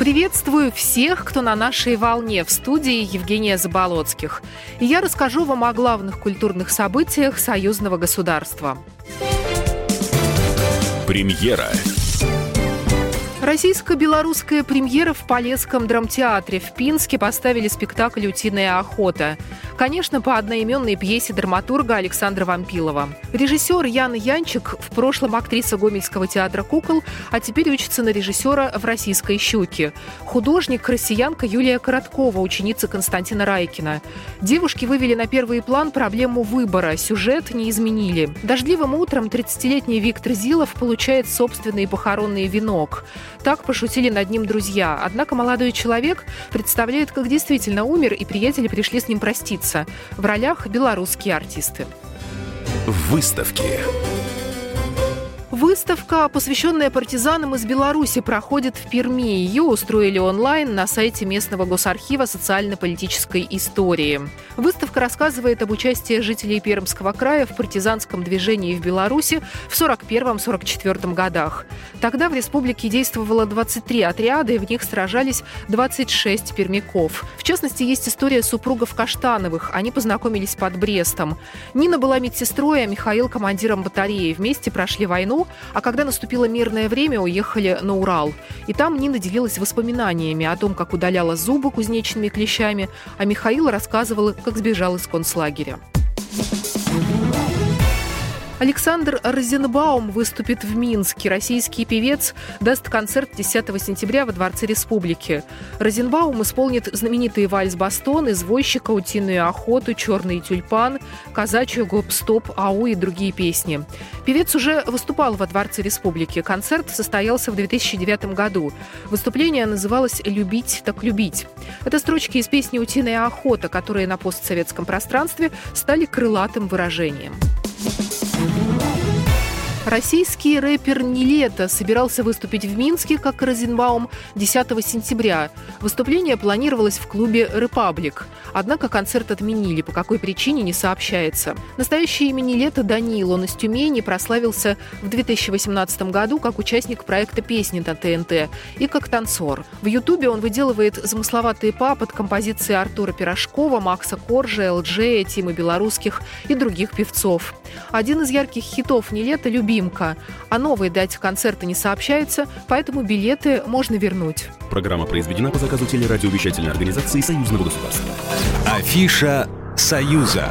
Приветствую всех, кто на нашей волне в студии Евгения Заболоцких. И я расскажу вам о главных культурных событиях союзного государства. Премьера. Российско-белорусская премьера в Полесском драмтеатре в Пинске поставили спектакль «Утиная охота». Конечно, по одноименной пьесе драматурга Александра Вампилова. Режиссер Яна Янчик, в прошлом актриса Гомельского театра кукол, а теперь учится на режиссера в «Российской щуке». Художник, россиянка Юлия Короткова, ученица Константина Райкина. Девушки вывели на первый план проблему выбора, сюжет не изменили. Дождливым утром 30-летний Виктор Зилов получает собственный похоронный венок. Так пошутили над ним друзья. Однако молодой человек представляет, как действительно умер, и приятели пришли с ним проститься. В ролях белорусские артисты. Выставки. Выставка, посвященная партизанам из Беларуси, проходит в Перми. Ее устроили онлайн на сайте местного госархива социально-политической истории. Выставка рассказывает об участии жителей Пермского края в партизанском движении в Беларуси в 41-44 годах. Тогда в республике действовало 23 отряда, и в них сражались 26 пермяков. В частности, есть история супругов Каштановых. Они познакомились под Брестом. Нина была медсестрой, а Михаил – командиром батареи. Вместе прошли войну, а когда наступило мирное время, уехали на Урал. И там Нина делилась воспоминаниями о том, как удаляла зубы кузнечными клещами, а Михаил рассказывал, как сбежал из концлагеря. Александр Розенбаум выступит в Минске. Российский певец даст концерт 10 сентября во Дворце Республики. Розенбаум исполнит знаменитые вальс-бастон, извозчика, утиную охоту, черный тюльпан, казачью гоп-стоп, ау и другие песни. Певец уже выступал во Дворце Республики. Концерт состоялся в 2009 году. Выступление называлось «Любить так любить». Это строчки из песни «Утиная охота», которые на постсоветском пространстве стали крылатым выражением. Российский рэпер Нилета собирался выступить в Минске, как Розенбаум, 10 сентября. Выступление планировалось в клубе «Репаблик». Однако концерт отменили, по какой причине не сообщается. Настоящее имя Нилета Даниил, он из Тюмени, прославился в 2018 году как участник проекта «Песни» на ТНТ и как танцор. В Ютубе он выделывает замысловатые па под композиции Артура Пирожкова, Макса Коржа, ЛДЖ, Тимы Белорусских и других певцов. Один из ярких хитов Нилета «Любви «Любимка». О новой дате концерта не сообщается, поэтому билеты можно вернуть. Программа произведена по заказу телерадиовещательной организации Союзного государства. Афиша «Союза».